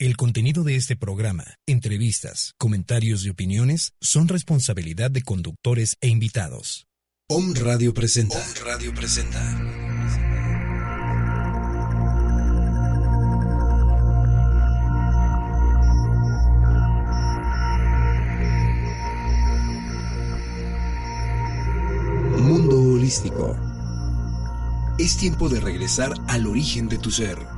El contenido de este programa, entrevistas, comentarios y opiniones son responsabilidad de conductores e invitados. Om Radio presenta. Om Radio presenta. Mundo holístico. Es tiempo de regresar al origen de tu ser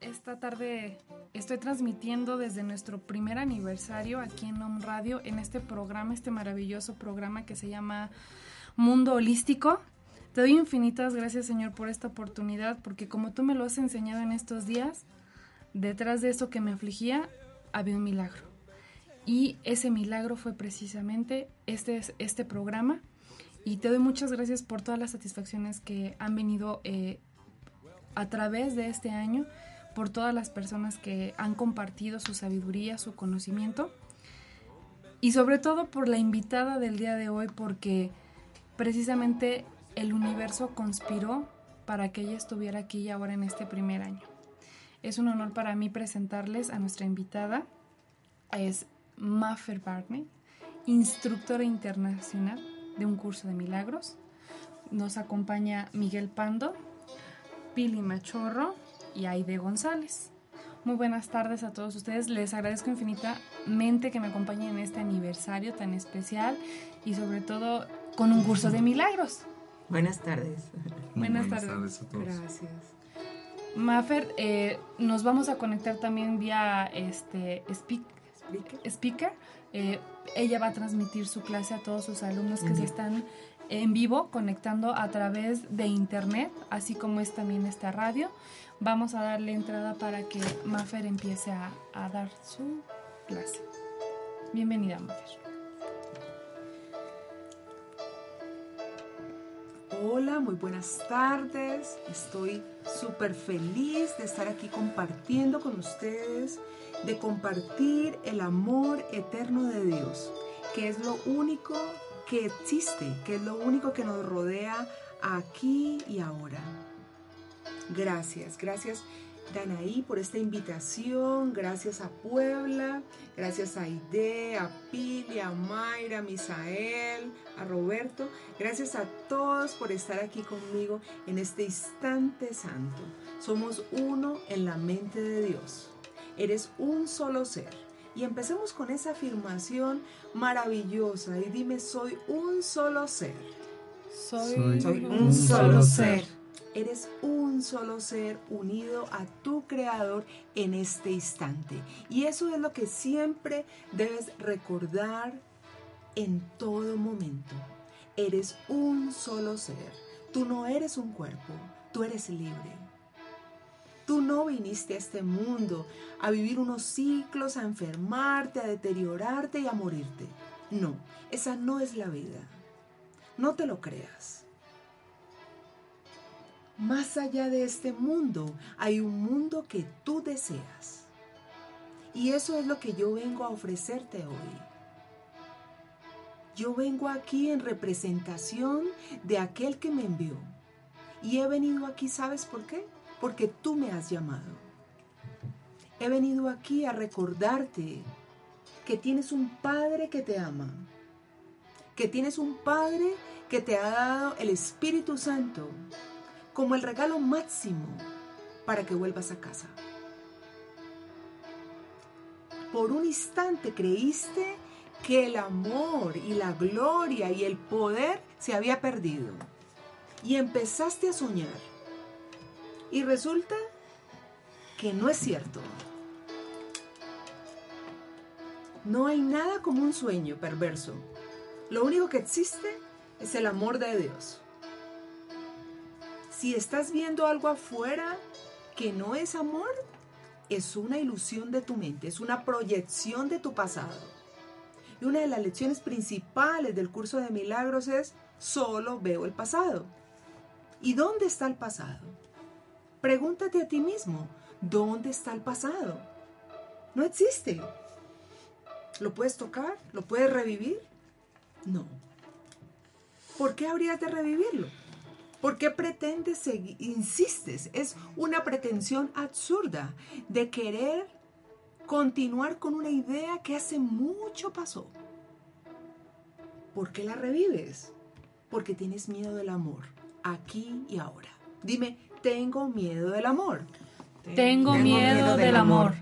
Esta tarde estoy transmitiendo desde nuestro primer aniversario aquí en Home Radio, en este programa, este maravilloso programa que se llama Mundo Holístico. Te doy infinitas gracias, Señor, por esta oportunidad, porque como tú me lo has enseñado en estos días, detrás de eso que me afligía había un milagro. Y ese milagro fue precisamente este, este programa. Y te doy muchas gracias por todas las satisfacciones que han venido eh, a través de este año por todas las personas que han compartido su sabiduría, su conocimiento y sobre todo por la invitada del día de hoy porque precisamente el universo conspiró para que ella estuviera aquí y ahora en este primer año. Es un honor para mí presentarles a nuestra invitada. Es Maffer Barney, instructora internacional de un curso de milagros. Nos acompaña Miguel Pando, Pili Machorro y Aide González. Muy buenas tardes a todos ustedes. Les agradezco infinitamente que me acompañen en este aniversario tan especial y sobre todo con un curso de milagros. Buenas tardes. Buenas, tardes. a todos. Gracias. Mafer, eh, nos vamos a conectar también vía este speaker. Eh, ella va a transmitir su clase a todos sus alumnos que se están en vivo, conectando a través de internet, así como es también esta radio. Vamos a darle entrada para que Mafer empiece a, dar su clase. Bienvenida, Mafer. Hola, muy buenas tardes. Estoy súper feliz de estar aquí compartiendo con ustedes, de compartir el amor eterno de Dios, que es lo único que existe, que es lo único que nos rodea aquí y ahora. Gracias, gracias Danaí por esta invitación, gracias a Puebla, gracias a Ide, a Pili, a Mayra, a Misael, a Roberto, gracias a todos por estar aquí conmigo en este instante santo. Somos uno en la mente de Dios. Eres un solo ser y empecemos con esa afirmación maravillosa y dime, soy un solo ser. Soy, un, solo ser. Eres un solo ser unido a tu creador en este instante. Y eso es lo que siempre debes recordar en todo momento. Eres un solo ser. Tú no eres un cuerpo, tú eres libre. Tú no viniste a este mundo a vivir unos ciclos, a enfermarte, a deteriorarte y a morirte. No, esa no es la vida. No te lo creas. Más allá de este mundo hay un mundo que tú deseas. Y eso es lo que yo vengo a ofrecerte hoy. Yo vengo aquí en representación de aquel que me envió. Y he venido aquí, ¿sabes por qué? porque tú me has llamado. He venido aquí a recordarte que tienes un Padre que te ama, que tienes un Padre que te ha dado el Espíritu Santo como el regalo máximo para que vuelvas a casa. Por un instante creíste que el amor y la gloria y el poder se había perdido. Y empezaste a soñar. Y resulta que no es cierto. No hay nada como un sueño perverso. Lo único que existe es el amor de Dios. Si estás viendo algo afuera que no es amor, es una ilusión de tu mente, es una proyección de tu pasado. Y una de las lecciones principales del curso de milagros es, solo veo el pasado. ¿Y dónde está el pasado? Pregúntate a ti mismo, ¿dónde está el pasado? No existe. ¿Lo puedes tocar? ¿Lo puedes revivir? No. ¿Por qué habrías de revivirlo? ¿Por qué pretendes seguir, insistes? Es una pretensión absurda de querer continuar con una idea que hace mucho pasó. ¿Por qué la revives? Porque tienes miedo del amor, aquí y ahora. Dime, tengo miedo del amor. Tengo, miedo, del, amor.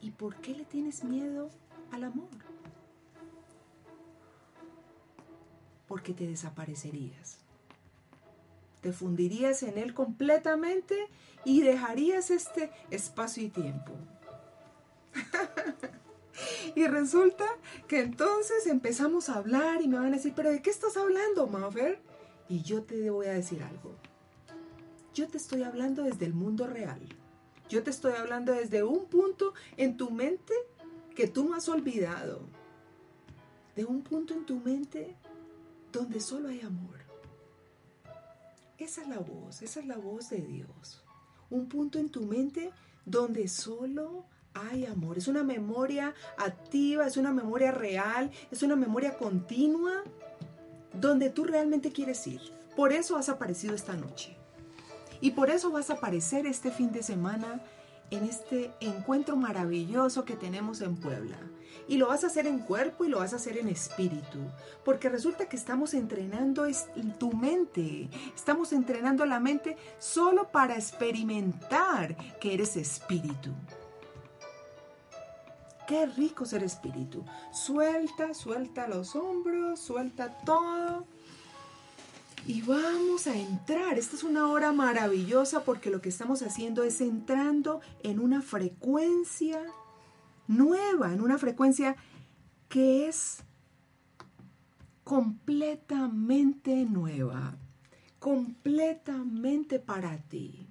¿Y por qué le tienes miedo al amor? Porque te desaparecerías. Te fundirías en él completamente y dejarías este espacio y tiempo. y resulta que entonces empezamos a hablar y me van a decir, pero ¿de qué estás hablando, Maffer? Y yo te voy a decir algo. Yo te estoy hablando desde el mundo real. Yo te estoy hablando desde un punto en tu mente que tú no has olvidado. De un punto en tu mente donde solo hay amor. Esa es la voz, esa es la voz de Dios. Un punto en tu mente donde solo hay amor. Es una memoria activa, es una memoria real, es una memoria continua donde tú realmente quieres ir. Por eso has aparecido esta noche. Y por eso vas a aparecer este fin de semana en este encuentro maravilloso que tenemos en Puebla. Y lo vas a hacer en cuerpo y lo vas a hacer en espíritu. Porque resulta que estamos entrenando tu mente. Estamos entrenando la mente solo para experimentar que eres espíritu. Qué rico ser espíritu. Suelta, suelta los hombros, suelta todo y vamos a entrar. Esta es una hora maravillosa porque lo que estamos haciendo es entrando en una frecuencia nueva, en una frecuencia que es completamente nueva, completamente para ti.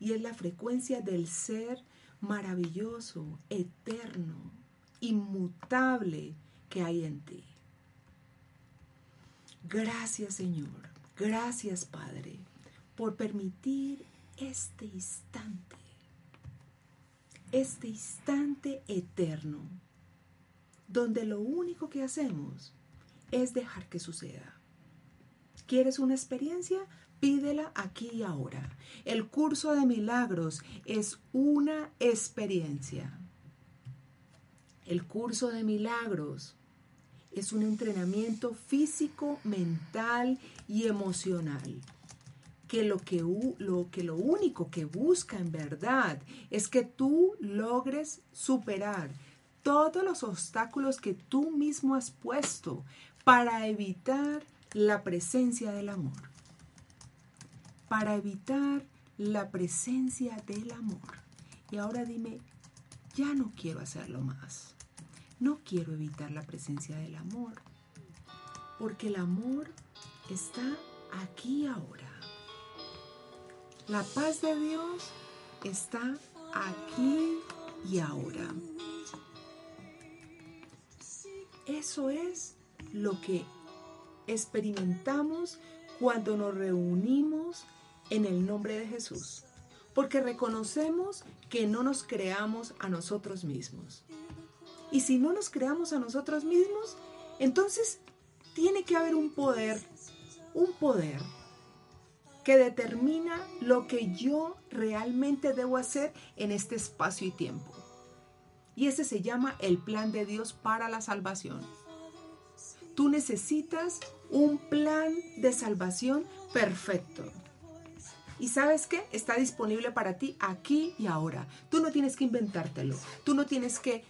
Y es la frecuencia del ser maravilloso, eterno, inmutable que hay en ti. Gracias Señor Gracias, Padre, por permitir este instante, este instante eterno, donde lo único que hacemos es dejar que suceda. ¿Quieres una experiencia? Pídela aquí y ahora. El curso de milagros es una experiencia. El curso de milagros es un entrenamiento físico, mental y emocional. Que lo, que lo que lo único que busca en verdad es que tú logres superar todos los obstáculos que tú mismo has puesto para evitar la presencia del amor. Para evitar la presencia del amor. Y ahora dime, ya no quiero hacerlo más. No quiero evitar la presencia del amor, porque el amor está aquí ahora. La paz de Dios está aquí y ahora. Eso es lo que experimentamos cuando nos reunimos en el nombre de Jesús, porque reconocemos que no nos creamos a nosotros mismos. Y si no nos creamos a nosotros mismos, entonces tiene que haber un poder, un poder que determina lo que yo realmente debo hacer en este espacio y tiempo. Y ese se llama el plan de Dios para la salvación. Tú necesitas un plan de salvación perfecto. Y sabes qué? Está disponible para ti aquí y ahora. Tú no tienes que inventártelo. Tú no tienes que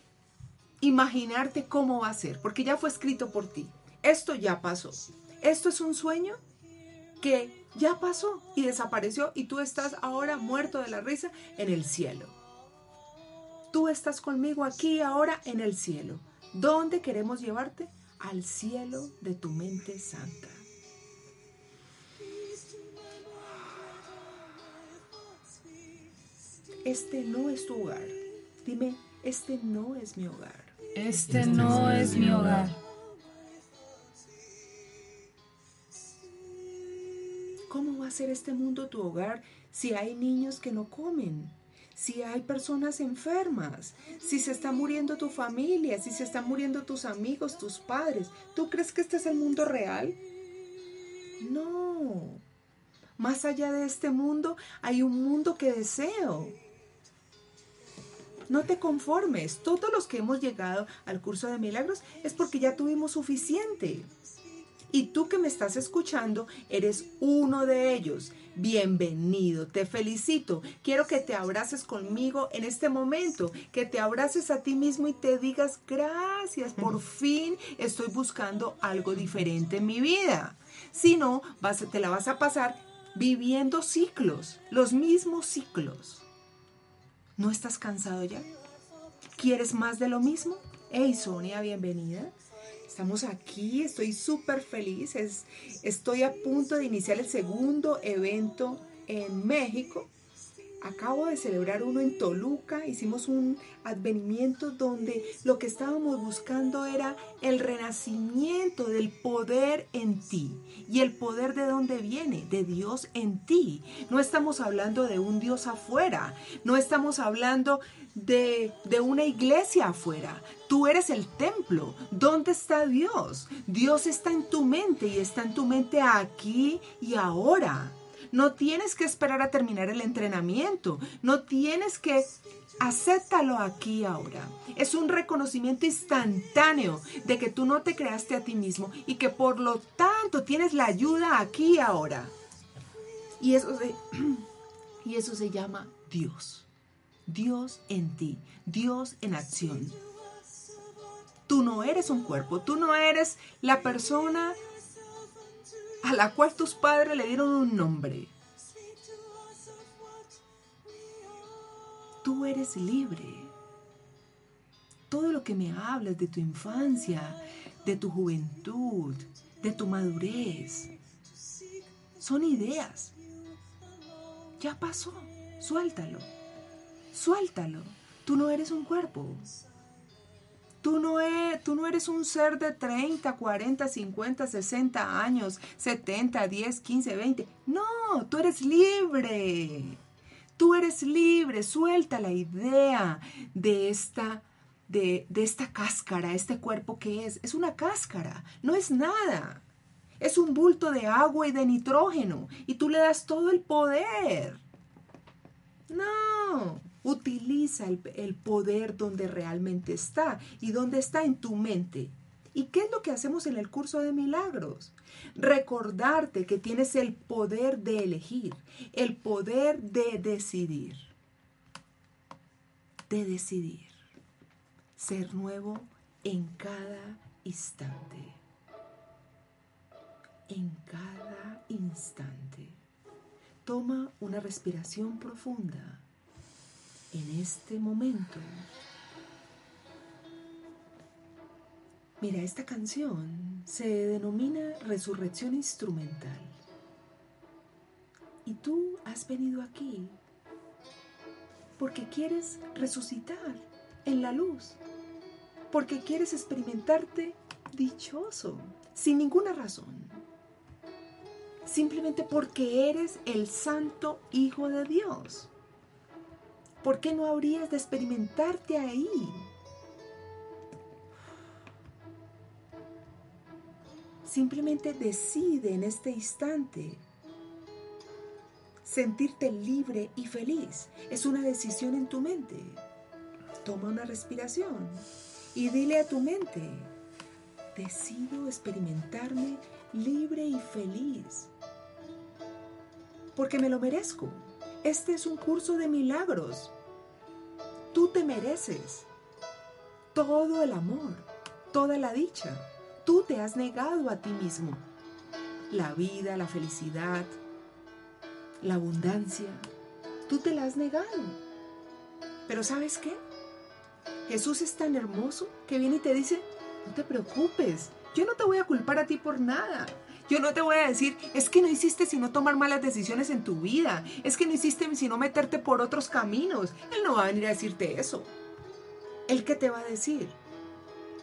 imaginarte cómo va a ser, porque ya fue escrito por ti. Esto ya pasó. Esto es un sueño que ya pasó y desapareció y tú estás ahora muerto de la risa en el cielo. Tú estás conmigo aquí ahora en el cielo. ¿Dónde queremos llevarte? Al cielo de tu mente santa. Este no es tu hogar. Dime, este no es mi hogar. Este no es mi hogar. ¿Cómo va a ser este mundo tu hogar si hay niños que no comen? Si hay personas enfermas, si se está muriendo tu familia, si se están muriendo tus amigos, tus padres, ¿tú crees que este es el mundo real? No. Más allá de este mundo hay un mundo que deseo. No te conformes. Todos los que hemos llegado al curso de milagros es porque ya tuvimos suficiente. Y tú que me estás escuchando, eres uno de ellos. Bienvenido, te felicito. Quiero que te abraces conmigo en este momento, que te abraces a ti mismo y te digas gracias, por fin estoy buscando algo diferente en mi vida. Si no, vas, te la vas a pasar viviendo ciclos, los mismos ciclos. ¿No estás cansado ya? ¿Quieres más de lo mismo? Hey Sonia, bienvenida. Estamos aquí, estoy súper feliz. estoy a punto de iniciar el segundo evento en México Acabo de celebrar uno en Toluca, hicimos un advenimiento donde lo que estábamos buscando era el renacimiento del poder en ti. ¿Y el poder de dónde viene? De Dios en ti. No estamos hablando de un Dios afuera, no estamos hablando de, de una iglesia afuera. Tú eres el templo. ¿Dónde está Dios? Dios está en tu mente y está en tu mente aquí y ahora. No tienes que esperar a terminar el entrenamiento. No tienes que... Acéptalo aquí ahora. Es un reconocimiento instantáneo de que tú no te creaste a ti mismo y que por lo tanto tienes la ayuda aquí ahora. Y eso se, y eso se llama Dios. Dios en ti, Dios en acción. Tú no eres un cuerpo, tú no eres la persona a la cual tus padres le dieron un nombre. Tú eres libre. Todo lo que me hablas de tu infancia, de tu juventud, de tu madurez, son ideas. Ya pasó. Suéltalo. Suéltalo. Tú no eres un cuerpo. Tú no, eres, tú no eres un ser de 30, 40, 50, 60 años, 70, 10, 15, 20. No, tú eres libre. Tú eres libre. Suelta la idea de esta, de, de esta cáscara, este cuerpo que es. Es una cáscara, no es nada. Es un bulto de agua y de nitrógeno. Y tú le das todo el poder. No, Utiliza el, poder donde realmente está y donde está en tu mente. ¿Y qué es lo que hacemos en el curso de milagros? Recordarte que tienes el poder de elegir, el poder de decidir. De decidir. Ser nuevo en cada instante. En cada instante. Toma una respiración profunda en este momento. Mira, esta canción se denomina Resurrección Instrumental. Y tú has venido aquí porque quieres resucitar en la luz, porque quieres experimentarte dichoso, sin ninguna razón, simplemente porque eres el santo Hijo de Dios. ¿Por qué no habrías de experimentarte ahí? Simplemente decide en este instante sentirte libre y feliz. Es una decisión en tu mente. Toma una respiración y dile a tu mente, decido experimentarme libre y feliz. porque me lo merezco. Este es un curso de milagros. Tú te mereces todo el amor, toda la dicha. Tú te has negado a ti mismo. La vida, la felicidad, la abundancia. Tú te la has negado. Pero ¿sabes qué? Jesús es tan hermoso que viene y te dice, no te preocupes, yo no te voy a culpar a ti por nada. Yo no te voy a decir, es que no hiciste sino tomar malas decisiones en tu vida, es que no hiciste sino meterte por otros caminos. Él no va a venir a decirte eso. ¿El qué te va a decir?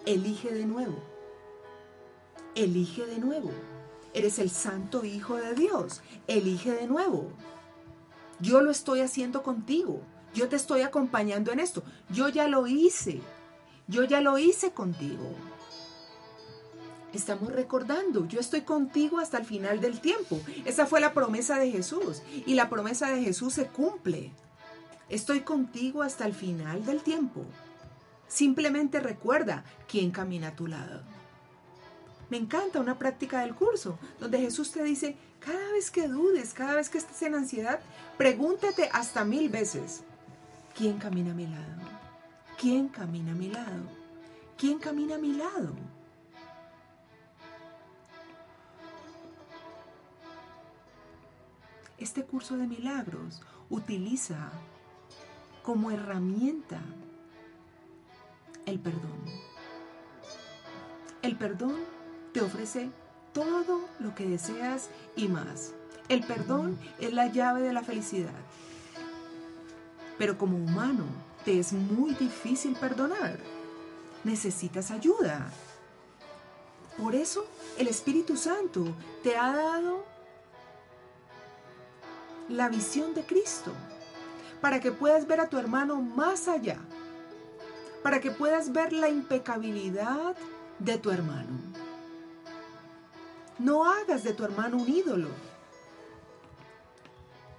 Elige de nuevo. Elige de nuevo. Eres el santo Hijo de Dios. Elige de nuevo. Yo lo estoy haciendo contigo. Yo te estoy acompañando en esto. Yo ya lo hice. Yo ya lo hice contigo. Estamos recordando, yo estoy contigo hasta el final del tiempo. Esa fue la promesa de Jesús y la promesa de Jesús se cumple. Estoy contigo hasta el final del tiempo. Simplemente recuerda quién camina a tu lado. Me encanta una práctica del curso donde Jesús te dice, cada vez que dudes, cada vez que estés en ansiedad, pregúntate hasta mil veces, ¿quién camina a mi lado? ¿Quién camina a mi lado? ¿Quién camina a mi lado? Este curso de milagros utiliza como herramienta el perdón. El perdón te ofrece todo lo que deseas y más. El perdón es la llave de la felicidad. Pero como humano te es muy difícil perdonar. Necesitas ayuda. Por eso el Espíritu Santo te ha dado la visión de Cristo, para que puedas ver a tu hermano más allá, para que puedas ver la impecabilidad de tu hermano. No hagas de tu hermano un ídolo.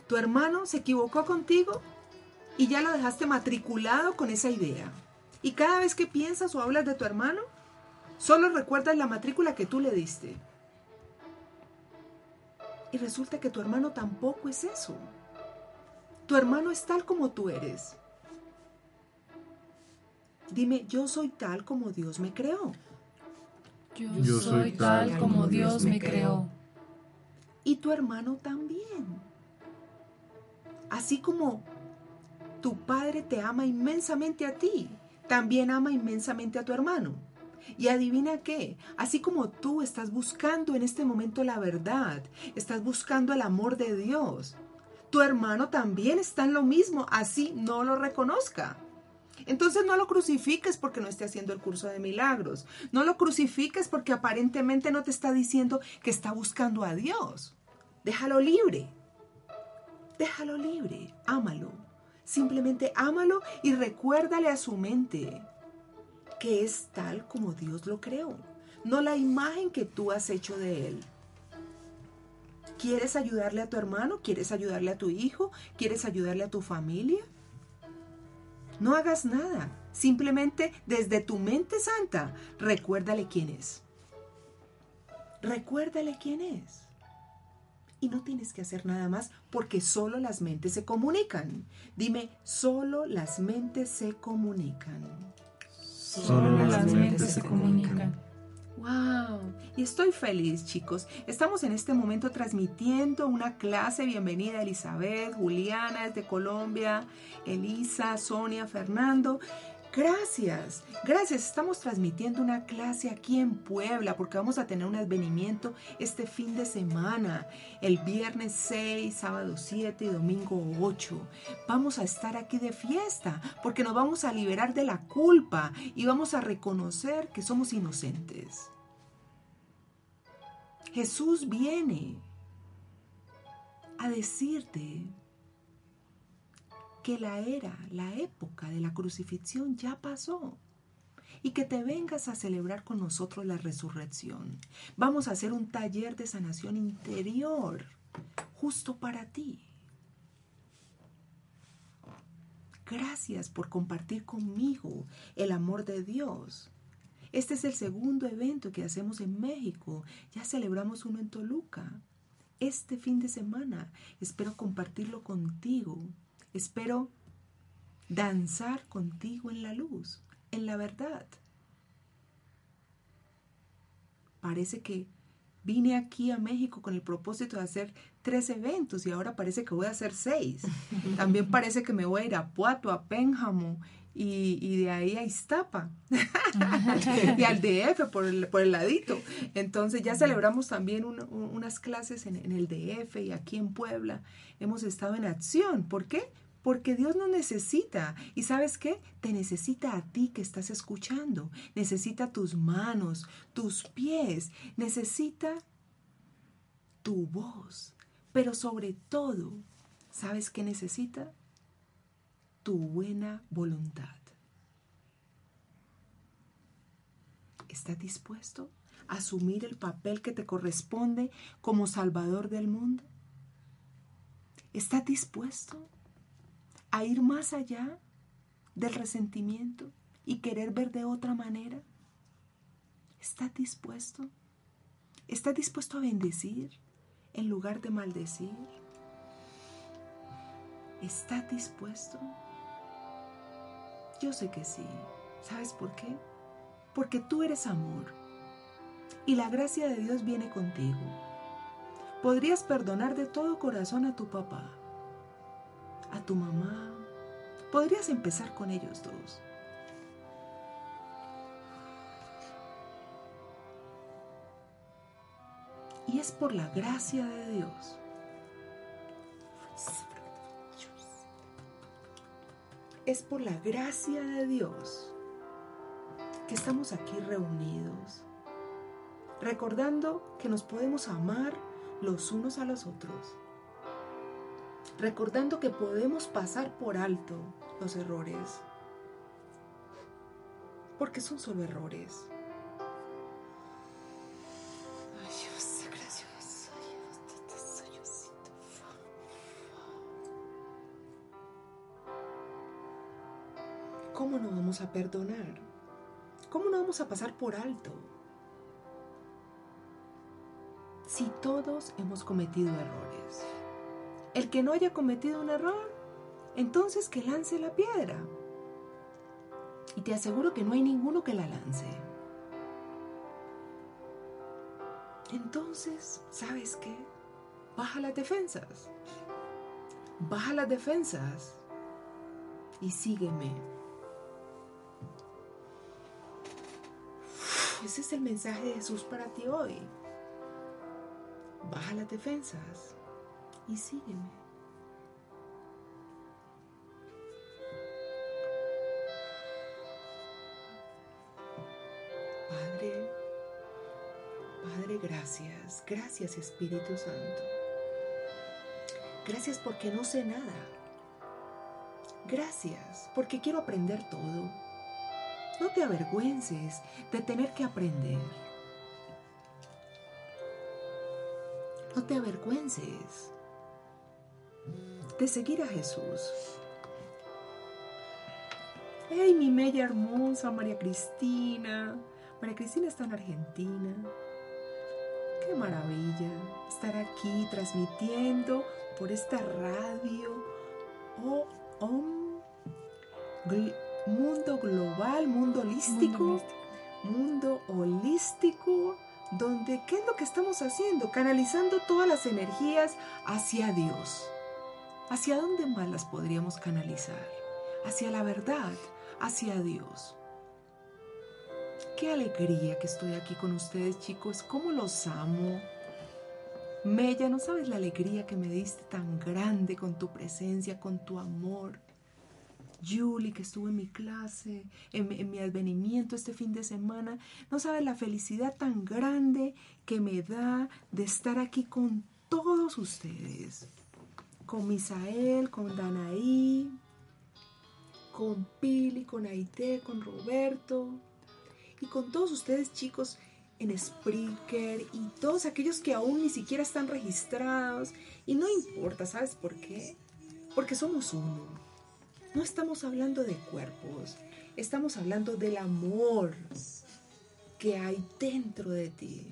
Tu hermano se equivocó contigo y ya lo dejaste matriculado con esa idea. Y cada vez que piensas o hablas de tu hermano, solo recuerdas la matrícula que tú le diste. Y resulta que tu hermano tampoco es eso. Tu hermano es tal como tú eres. Dime, yo soy tal como Dios me creó. Yo, soy tal como Dios me creó. Y tu hermano también. Así como tu padre te ama inmensamente a ti, también ama inmensamente a tu hermano. Y adivina qué, así como tú estás buscando en este momento la verdad, estás buscando el amor de Dios, tu hermano también está en lo mismo, así no lo reconozca. Entonces no lo crucifiques porque no esté haciendo el curso de milagros. No lo crucifiques porque aparentemente no te está diciendo que está buscando a Dios. Déjalo libre. Déjalo libre. Ámalo. Simplemente ámalo y recuérdale a su mente es tal como Dios lo creó, no la imagen que tú has hecho de Él. ¿Quieres ayudarle a tu hermano? ¿Quieres ayudarle a tu hijo? ¿Quieres ayudarle a tu familia? No hagas nada. Simplemente desde tu mente santa, recuérdale quién es. Recuérdale quién es. Y no tienes que hacer nada más porque solo las mentes se comunican. Dime, solo las mentes se comunican. Solo las mentes se comunican. ¡Wow! Y estoy feliz, chicos. Estamos en este momento transmitiendo una clase. Bienvenida Elizabeth, Juliana desde Colombia, Elisa, Sonia, Fernando. Gracias, gracias. Estamos transmitiendo una clase aquí en Puebla porque vamos a tener un advenimiento este fin de semana, el viernes 6, sábado 7 y domingo 8. Vamos a estar aquí de fiesta porque nos vamos a liberar de la culpa y vamos a reconocer que somos inocentes. Jesús viene a decirte que la era, la época de la crucifixión ya pasó y que te vengas a celebrar con nosotros la resurrección. Vamos a hacer un taller de sanación interior justo para ti. Gracias por compartir conmigo el amor de Dios. Este es el segundo evento que hacemos en México. Ya celebramos uno en Toluca. este fin de semana. Espero compartirlo contigo. Espero danzar contigo en la luz, en la verdad. Parece que vine aquí a México con el propósito de hacer tres eventos y ahora parece que voy a hacer seis. También parece que me voy a ir a Puato, a Pénjamo y, de ahí a Iztapa y al DF por el, por el ladito. Entonces ya celebramos también unas clases en, en el DF y aquí en Puebla. Hemos estado en acción. ¿Por qué? Porque Dios nos necesita. ¿Y sabes qué? Te necesita a ti que estás escuchando. Necesita tus manos, tus pies. Necesita tu voz. Pero sobre todo, ¿sabes qué necesita? Tu buena voluntad. ¿Estás dispuesto a asumir el papel que te corresponde como Salvador del mundo? ¿Estás dispuesto a ir más allá del resentimiento y querer ver de otra manera? ¿Estás dispuesto? ¿Estás dispuesto a bendecir en lugar de maldecir? ¿Estás dispuesto? Yo sé que sí. ¿Sabes por qué? Porque tú eres amor y la gracia de Dios viene contigo. Podrías perdonar de todo corazón a tu papá, a tu mamá. Podrías empezar con ellos dos. Y es por la gracia de Dios. Es por la gracia de Dios que estamos aquí reunidos, recordando que nos podemos amar los unos a los otros recordando que podemos pasar por alto los errores, porque son solo errores. ¿Cómo no vamos a perdonar? ¿Cómo no vamos a pasar por alto? Si todos hemos cometido errores. El que no haya cometido un error, entonces que lance la piedra. Y te aseguro que no hay ninguno que la lance. Entonces, ¿sabes qué? Baja las defensas. Baja las defensas. Y sígueme. Ese es el mensaje de Jesús para ti hoy. Baja las defensas y sígueme. Padre, Padre, gracias, gracias Espíritu Santo. Gracias porque no sé nada. Gracias porque quiero aprender todo. No te avergüences de tener que aprender. No te avergüences de seguir a Jesús. ¡Hey, mi media hermosa María Cristina! María Cristina está en Argentina. ¡Qué maravilla estar aquí transmitiendo por esta radio! Oh, mundo global, mundo holístico, mundo holístico, donde ¿qué es lo que estamos haciendo? Canalizando todas las energías hacia Dios. ¿Hacia dónde más las podríamos canalizar? Hacia la verdad, hacia Dios. Qué alegría que estoy aquí con ustedes, chicos. ¿Cómo los amo? Mella, no sabes la alegría que me diste tan grande con tu presencia, con tu amor. Julie, que estuvo en mi clase, en, en, mi advenimiento este fin de semana, no sabes la felicidad tan grande que me da de estar aquí con todos ustedes con Misael, con Danaí, con Pili, con Aite, con Roberto y con todos ustedes chicos en Spreaker y todos aquellos que aún ni siquiera están registrados. Y no importa, ¿sabes por qué? Porque somos uno. No estamos hablando de cuerpos, estamos hablando del amor que hay dentro de ti.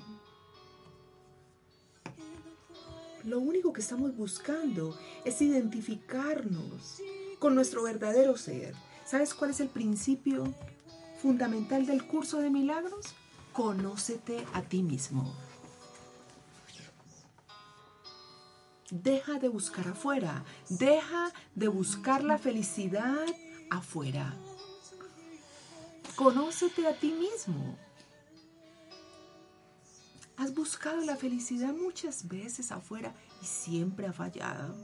Lo único que estamos buscando es identificarnos con nuestro verdadero ser. ¿Sabes cuál es el principio fundamental del curso de milagros? Conócete a ti mismo. Deja de buscar afuera, deja de buscar la felicidad afuera. Conócete a ti mismo. Has buscado la felicidad muchas veces afuera y siempre ha fallado.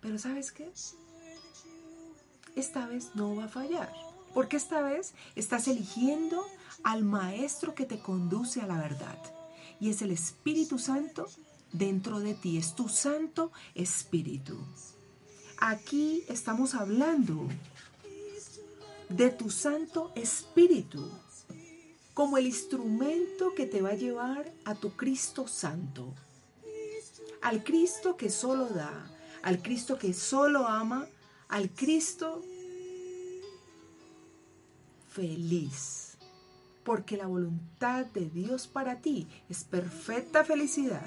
Pero ¿sabes qué? Esta vez no va a fallar. Porque esta vez estás eligiendo al maestro que te conduce a la verdad. Y es el Espíritu Santo dentro de ti. Es tu Santo Espíritu. Aquí estamos hablando de tu Santo Espíritu como el instrumento que te va a llevar a tu Cristo Santo. Al Cristo que solo da, al Cristo que solo ama, al Cristo feliz. Porque la voluntad de Dios para ti es perfecta felicidad.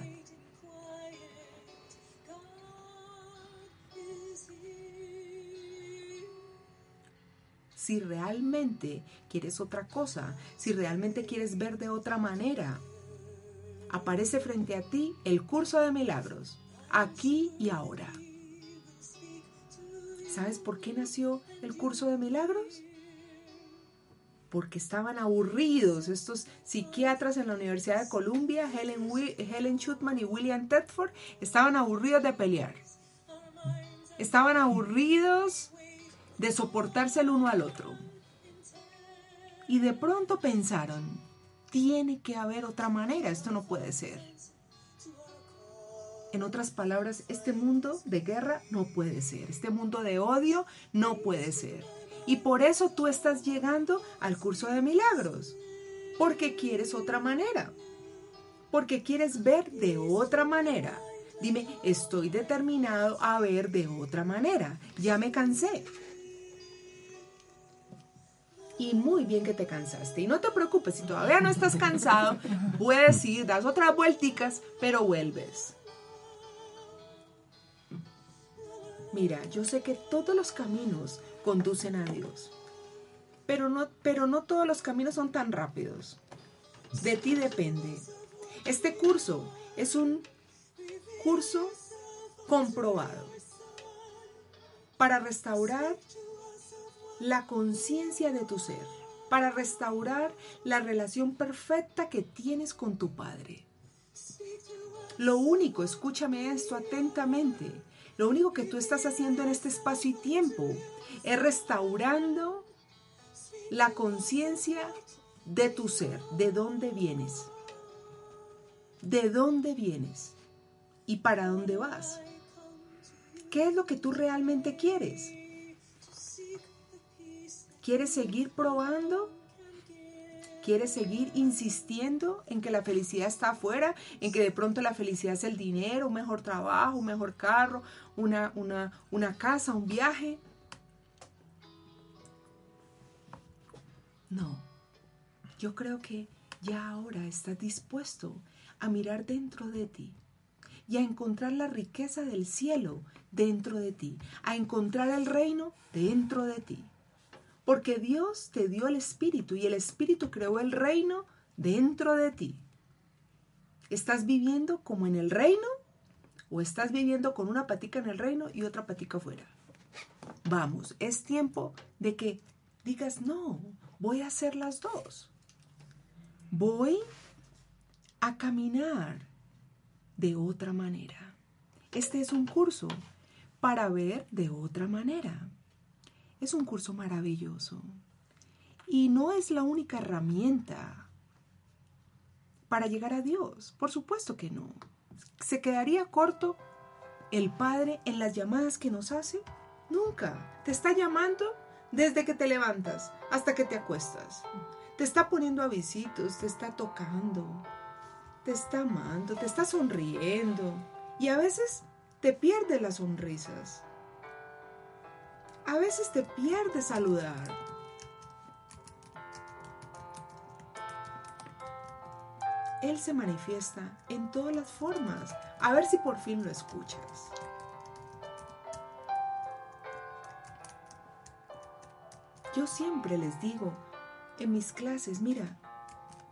Si realmente quieres otra cosa, si realmente quieres ver de otra manera. Aparece frente a ti el curso de milagros, aquí y ahora. ¿Sabes por qué nació el curso de milagros? Porque estaban aburridos estos psiquiatras en la Universidad de Columbia, Helen, Helen Schutman y William Tedford, estaban aburridos de pelear. Estaban aburridos de soportarse el uno al otro. Y de pronto pensaron, tiene que haber otra manera, esto no puede ser. En otras palabras, este mundo de guerra no puede ser, este mundo de odio no puede ser. Y por eso tú estás llegando al curso de milagros, porque quieres otra manera, porque quieres ver de otra manera. Dime, estoy determinado a ver de otra manera, ya me cansé y muy bien que te cansaste. Y no te preocupes, si todavía no estás cansado, puedes ir, das otras vuelticas, pero vuelves. Mira, yo sé que todos los caminos conducen a Dios, pero no, pero no todos los caminos son tan rápidos. De ti depende. Este curso es un curso comprobado para restaurar la conciencia de tu ser, para restaurar la relación perfecta que tienes con tu Padre. Lo único, escúchame esto atentamente, lo único que tú estás haciendo en este espacio y tiempo es restaurando la conciencia de tu ser, de dónde vienes, de dónde vienes y para dónde vas. ¿Qué es lo que tú realmente quieres? ¿Quieres seguir probando? ¿Quieres seguir insistiendo en que la felicidad está afuera? En que de pronto la felicidad es el dinero, un mejor trabajo, un mejor carro, una, una, una casa, un viaje. No, yo creo que ya ahora estás dispuesto a mirar dentro de ti y a encontrar la riqueza del cielo dentro de ti, a encontrar el reino dentro de ti. Porque Dios te dio el Espíritu y el Espíritu creó el reino dentro de ti. ¿Estás viviendo como en el reino o estás viviendo con una patica en el reino y otra patica afuera? Vamos, es tiempo de que digas, no, voy a hacer las dos. Voy a caminar de otra manera. Este es un curso para ver de otra manera. Es un curso maravilloso. Y no es la única herramienta para llegar a Dios. Por supuesto que no. ¿Se quedaría corto el Padre en las llamadas que nos hace? Nunca. Te está llamando desde que te levantas hasta que te acuestas. Te está poniendo avisitos, te está tocando, te está amando, te está sonriendo. Y a veces te pierdes las sonrisas a veces te pierdes saludar. Él se manifiesta en todas las formas. A ver si por fin lo escuchas. Yo siempre les digo en mis clases, mira,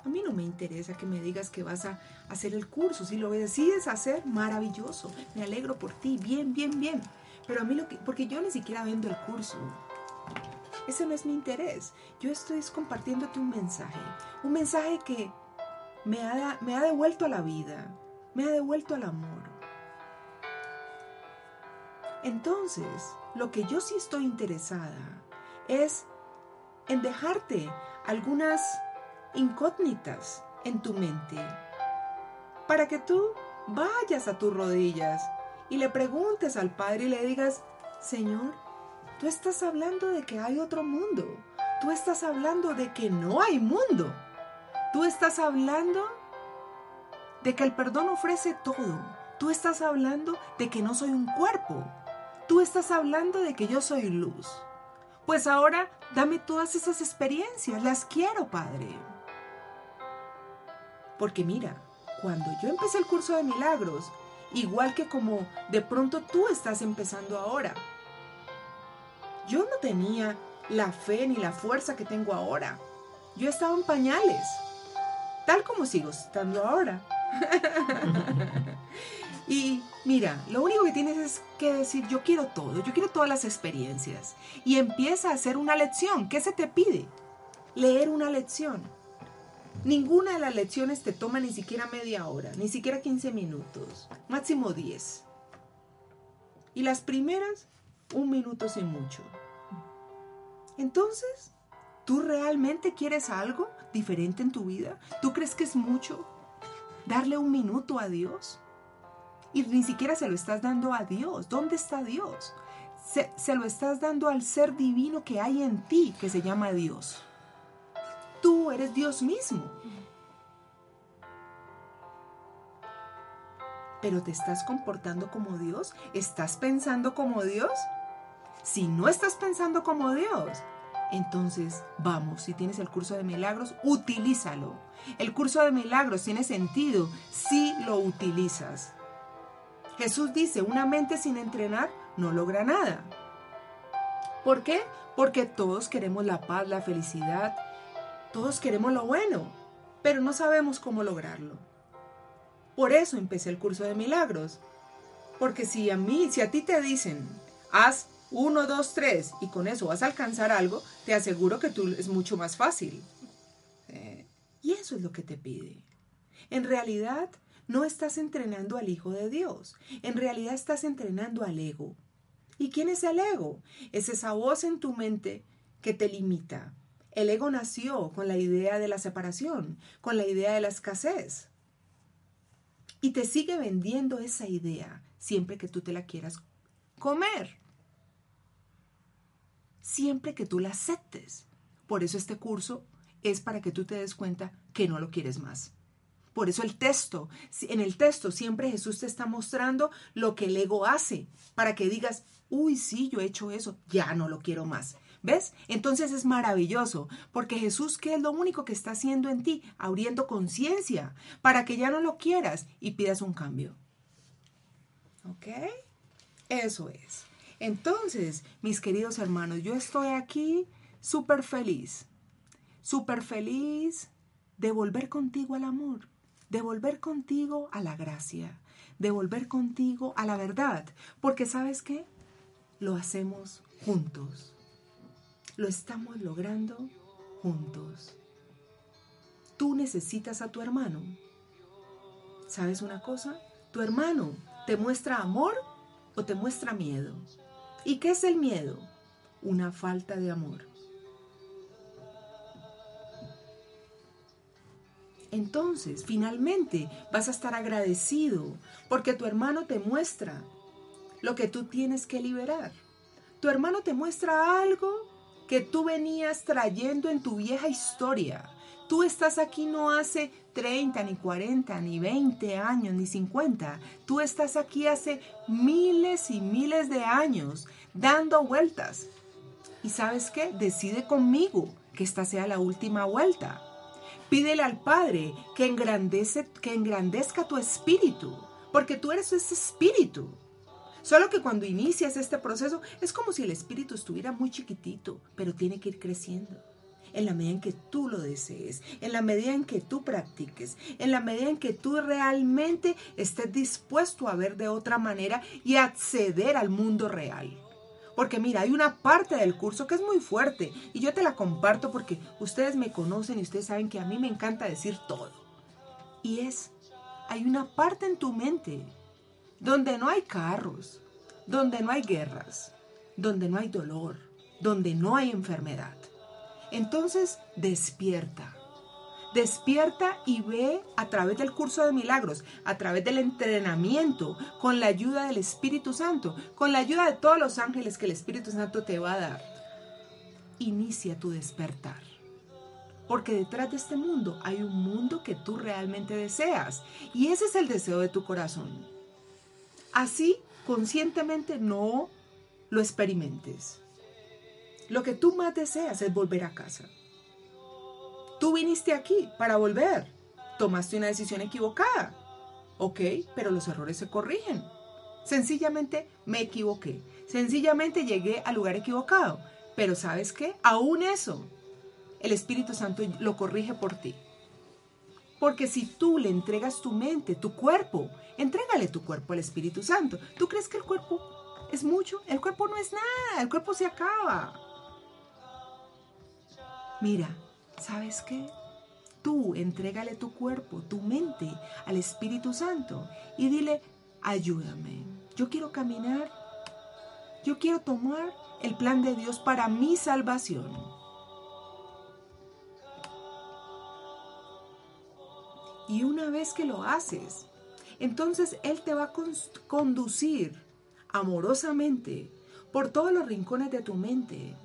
a mí no me interesa que me digas que vas a hacer el curso. Si lo decides hacer, maravilloso. Me alegro por ti. Bien, bien, bien. Pero a mí lo que... Porque yo ni siquiera vendo el curso. Ese no es mi interés. Yo estoy compartiéndote un mensaje. Un mensaje que me ha, me ha devuelto a la vida. Me ha devuelto al amor. Entonces, lo que yo sí estoy interesada es en dejarte algunas incógnitas en tu mente para que tú vayas a tus rodillas y le preguntes al Padre y le digas, Señor, tú estás hablando de que hay otro mundo, tú estás hablando de que no hay mundo, tú estás hablando de que el perdón ofrece todo, tú estás hablando de que no soy un cuerpo, tú estás hablando de que yo soy luz. Pues ahora dame todas esas experiencias, las quiero, Padre. Porque mira, cuando yo empecé el curso de milagros, igual que como de pronto tú estás empezando ahora, yo no tenía la fe ni la fuerza que tengo ahora. Yo estaba en pañales, tal como sigo estando ahora. y mira, lo único que tienes es que decir, yo quiero todo, yo quiero todas las experiencias. Y empieza a hacer una lección. ¿Qué se te pide? Leer una lección. Ninguna de las lecciones te toma ni siquiera media hora, ni siquiera 15 minutos, máximo 10. Y las primeras, un minuto sin mucho. Entonces, ¿tú realmente quieres algo diferente en tu vida? ¿Tú crees que es mucho darle un minuto a Dios? Y ni siquiera se lo estás dando a Dios. ¿Dónde está Dios? Se, se lo estás dando al ser divino que hay en ti, que se llama Dios tú eres Dios mismo. Pero te estás comportando como Dios, estás pensando como Dios. Si no estás pensando como Dios, entonces vamos, si tienes el curso de milagros, utilízalo. El curso de milagros tiene sentido si lo utilizas. Jesús dice, una mente sin entrenar no logra nada. ¿Por qué? Porque todos queremos la paz, la felicidad, todos queremos lo bueno, pero no sabemos cómo lograrlo. Por eso empecé el curso de milagros. Porque si a mí, si a ti te dicen, haz uno, dos, tres, y con eso vas a alcanzar algo, te aseguro que tú es mucho más fácil. Eh, y eso es lo que te pide. En realidad, no estás entrenando al Hijo de Dios. En realidad estás entrenando al ego. ¿Y quién es el ego? Es esa voz en tu mente que te limita, el ego nació con la idea de la separación, con la idea de la escasez. Y te sigue vendiendo esa idea siempre que tú te la quieras comer. Siempre que tú la aceptes. Por eso este curso es para que tú te des cuenta que no lo quieres más. Por eso el texto, en el texto siempre Jesús te está mostrando lo que el ego hace, para que digas, uy, sí, yo he hecho eso, ya no lo quiero más. ¿Ves? Entonces es maravilloso, porque Jesús, ¿qué es lo único que está haciendo en ti? Abriendo conciencia para que ya no lo quieras y pidas un cambio. ¿Ok? Eso es. Entonces, mis queridos hermanos, yo estoy aquí súper feliz, súper feliz de volver contigo al amor, de volver contigo a la gracia, de volver contigo a la verdad, porque sabes qué? Lo hacemos juntos lo estamos logrando juntos. Tú necesitas a tu hermano. ¿Sabes una cosa? Tu hermano te muestra amor o te muestra miedo. ¿Y qué es el miedo? Una falta de amor. Entonces, finalmente, vas a estar agradecido porque tu hermano te muestra lo que tú tienes que liberar. Tu hermano te muestra algo que tú venías trayendo en tu vieja historia. Tú estás aquí no hace 30, ni 40, ni 20 años, ni 50. Tú estás aquí hace miles y miles de años dando vueltas. ¿Y sabes qué? Decide conmigo que esta sea la última vuelta. Pídele al Padre que, engrandece, que engrandezca tu espíritu, porque tú eres ese espíritu. Solo que cuando inicias este proceso es como si el espíritu estuviera muy chiquitito, pero tiene que ir creciendo. En la medida en que tú lo desees, en la medida en que tú practiques, en la medida en que tú realmente estés dispuesto a ver de otra manera y acceder al mundo real. Porque mira, hay una parte del curso que es muy fuerte y yo te la comparto porque ustedes me conocen y ustedes saben que a mí me encanta decir todo. Y es, hay una parte en tu mente donde no hay carros, donde no hay guerras, donde no hay dolor, donde no hay enfermedad. Entonces despierta. Despierta y ve a través del curso de milagros, a través del entrenamiento, con la ayuda del Espíritu Santo, con la ayuda de todos los ángeles que el Espíritu Santo te va a dar. Inicia tu despertar. Porque detrás de este mundo hay un mundo que tú realmente deseas. Y ese es el deseo de tu corazón. Así, conscientemente, no lo experimentes. Lo que tú más deseas es volver a casa. Tú viniste aquí para volver. Tomaste una decisión equivocada. Ok, pero los errores se corrigen. Sencillamente me equivoqué. Sencillamente llegué al lugar equivocado. Pero ¿sabes qué? Aún eso, el Espíritu Santo lo corrige por ti. Porque si tú le entregas tu mente, tu cuerpo, entrégale tu cuerpo al Espíritu Santo. ¿Tú crees que el cuerpo es mucho? El cuerpo no es nada, el cuerpo se acaba. Mira, ¿sabes qué? Tú entrégale tu cuerpo, tu mente al Espíritu Santo y dile, ayúdame. Yo quiero caminar. Yo quiero tomar el plan de Dios para mi salvación. Y una vez que lo haces, entonces Él te va a conducir amorosamente por todos los rincones de tu mente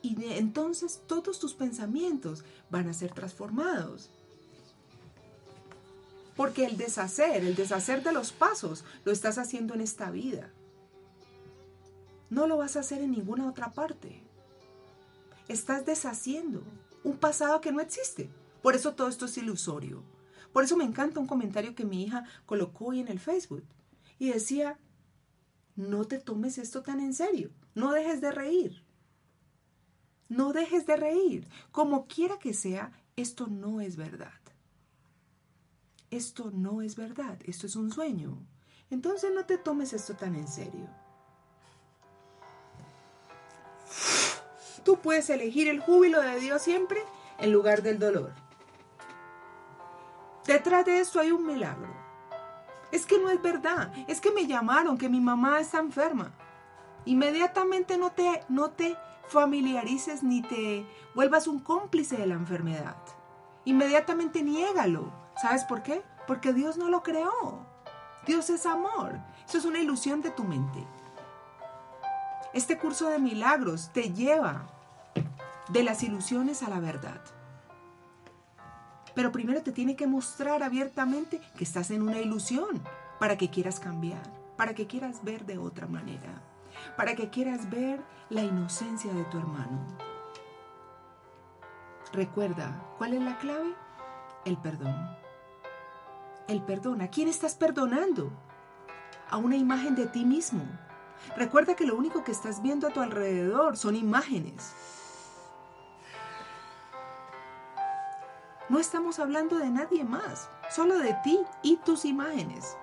y entonces todos tus pensamientos van a ser transformados. Porque el deshacer, el deshacer de los pasos, lo estás haciendo en esta vida. No lo vas a hacer en ninguna otra parte. Estás deshaciendo un pasado que no existe. Por eso todo esto es ilusorio. Por eso me encanta un comentario que mi hija colocó hoy en el Facebook. Y decía, no te tomes esto tan en serio. No dejes de reír. No dejes de reír. Como quiera que sea, esto no es verdad. Esto no es verdad. Esto es un sueño. Entonces no te tomes esto tan en serio. Tú puedes elegir el júbilo de Dios siempre en lugar del dolor. Detrás de esto hay un milagro. Es que no es verdad. Es que me llamaron que mi mamá está enferma. Inmediatamente no te, no te familiarices ni te vuelvas un cómplice de la enfermedad. Inmediatamente niégalo. ¿Sabes por qué? Porque Dios no lo creó. Dios es amor. Eso es una ilusión de tu mente. Este curso de milagros te lleva de las ilusiones a la verdad. Pero primero te tiene que mostrar abiertamente que estás en una ilusión para que quieras cambiar, para que quieras ver de otra manera para que quieras ver la inocencia de tu hermano. Recuerda, ¿cuál es la clave? El perdón. El perdón. ¿A quién estás perdonando? A una imagen de ti mismo. Recuerda que lo único que estás viendo a tu alrededor son imágenes. No estamos hablando de nadie más, solo de ti y tus imágenes.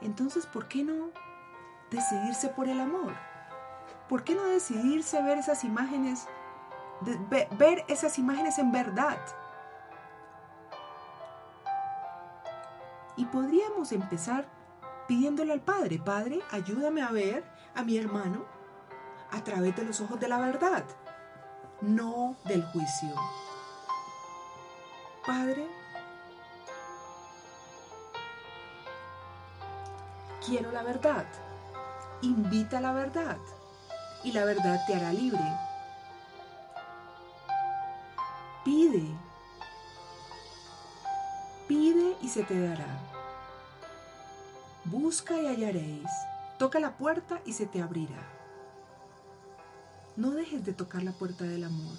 Entonces, ¿por qué no decidirse por el amor? ¿Por qué no decidirse ver esas imágenes, ver esas imágenes en verdad? Y podríamos empezar pidiéndole al Padre, Padre, ayúdame a ver a mi hermano a través de los ojos de la verdad, no del juicio. Padre, quiero la verdad. Invita a la verdad y la verdad te hará libre. Pide. Pide y se te dará. Busca y hallaréis. Toca la puerta y se te abrirá. No dejes de tocar la puerta del amor.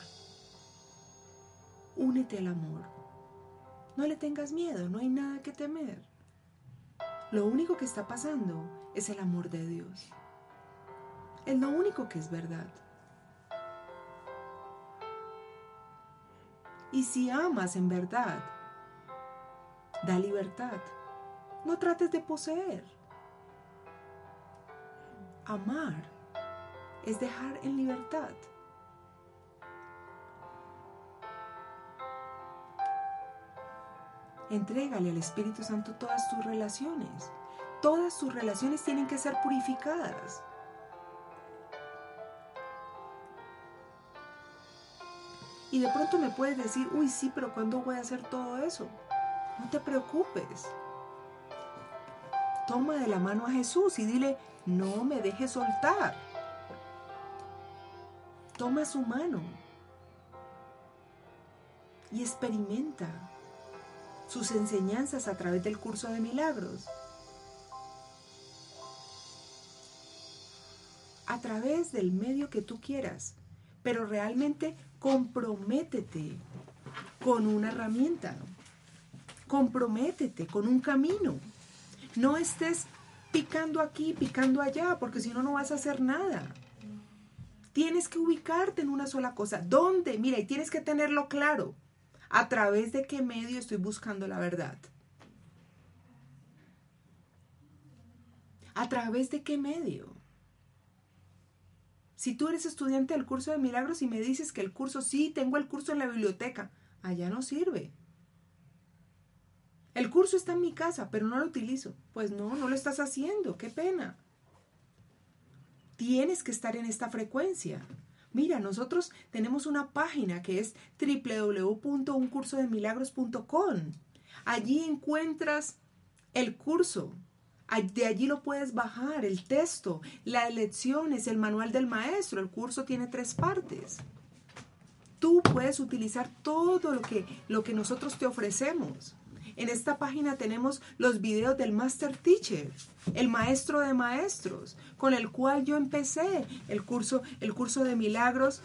Únete al amor. No le tengas miedo, no hay nada que temer. Lo único que está pasando es el amor de Dios. Es lo único que es verdad. Y si amas en verdad, da libertad. No trates de poseer. Amar es dejar en libertad. Entrégale al Espíritu Santo todas tus relaciones. Todas tus relaciones tienen que ser purificadas. Y de pronto me puedes decir, uy, sí, pero ¿cuándo voy a hacer todo eso? No te preocupes. Toma de la mano a Jesús y dile, no me dejes soltar. Toma su mano y experimenta sus enseñanzas a través del curso de milagros. A través del medio que tú quieras, pero realmente comprométete con una herramienta. Comprométete con un camino. No estés picando aquí, picando allá, porque si no, no vas a hacer nada. Tienes que ubicarte en una sola cosa. ¿Dónde? Mira, y tienes que tenerlo claro. ¿A través de qué medio estoy buscando la verdad? ¿A través de qué medio? Si tú eres estudiante del curso de milagros y me dices que el curso, sí, tengo el curso en la biblioteca, allá no sirve. El curso está en mi casa, pero no lo utilizo. Pues no, no lo estás haciendo, qué pena. Tienes que estar en esta frecuencia. Mira, nosotros tenemos una página que es www.uncursodemilagros.com. Allí encuentras el curso. De allí lo puedes bajar, el texto, las lecciones, el manual del maestro. El curso tiene tres partes. Tú puedes utilizar todo lo que, lo que nosotros te ofrecemos. En esta página tenemos los videos del Master Teacher, el maestro de maestros, con el cual yo empecé el curso, el curso de milagros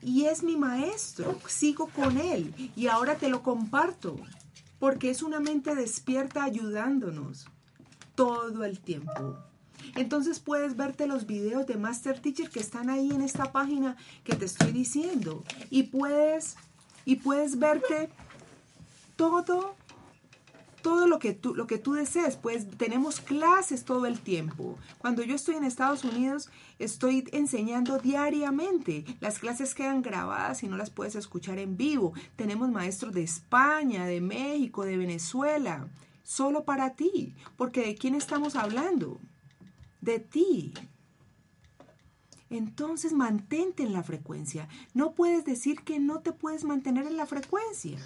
y es mi maestro, sigo con él y ahora te lo comparto porque es una mente despierta ayudándonos todo el tiempo. Entonces puedes verte los videos de Master Teacher que están ahí en esta página que te estoy diciendo y puedes y puedes verte todo todo lo que tú, lo que tú desees, pues tenemos clases todo el tiempo. Cuando yo estoy en Estados Unidos, estoy enseñando diariamente. Las clases quedan grabadas y no las puedes escuchar en vivo. Tenemos maestros de España, de México, de Venezuela, solo para ti, porque ¿de quién estamos hablando? De ti. Entonces mantente en la frecuencia. No puedes decir que no te puedes mantener en la frecuencia.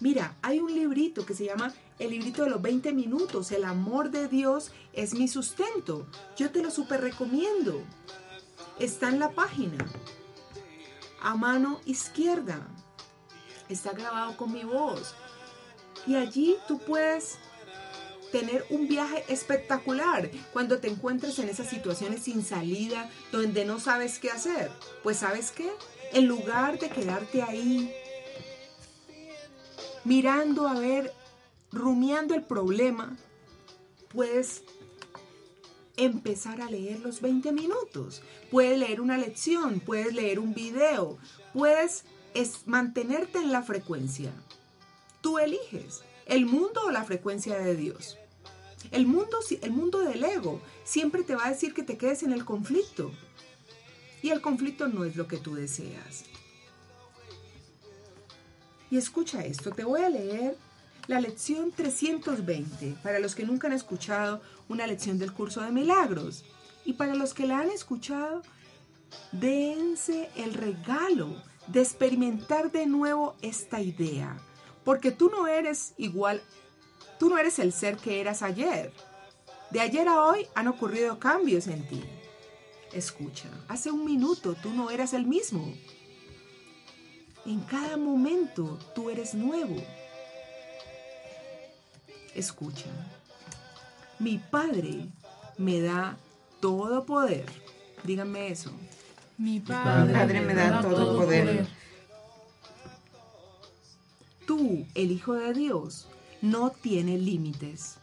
Mira, hay un librito que se llama El librito de los 20 minutos, El amor de Dios es mi sustento. Yo te lo súper recomiendo. Está en la página, a mano izquierda. Está grabado con mi voz. Y allí tú puedes tener un viaje espectacular cuando te encuentres en esas situaciones sin salida, donde no sabes qué hacer. Pues sabes qué, en lugar de quedarte ahí mirando a ver, rumiando el problema, puedes empezar a leer los 20 minutos. Puedes leer una lección, puedes leer un video, puedes es mantenerte en la frecuencia. Tú eliges el mundo o la frecuencia de Dios. El mundo, el mundo del ego siempre te va a decir que te quedes en el conflicto. Y el conflicto no es lo que tú deseas. Y escucha esto, te voy a leer la lección 320 para los que nunca han escuchado una lección del curso de milagros. Y para los que la han escuchado, dense el regalo de experimentar de nuevo esta idea. Porque tú no eres igual, tú no eres el ser que eras ayer. De ayer a hoy han ocurrido cambios en ti. Escucha, hace un minuto tú no eras el mismo. En cada momento tú eres nuevo. Escucha, mi Padre me da todo poder Díganme eso. Mi Padre, me da todo poder. Tú, el Hijo de Dios, no tiene límites.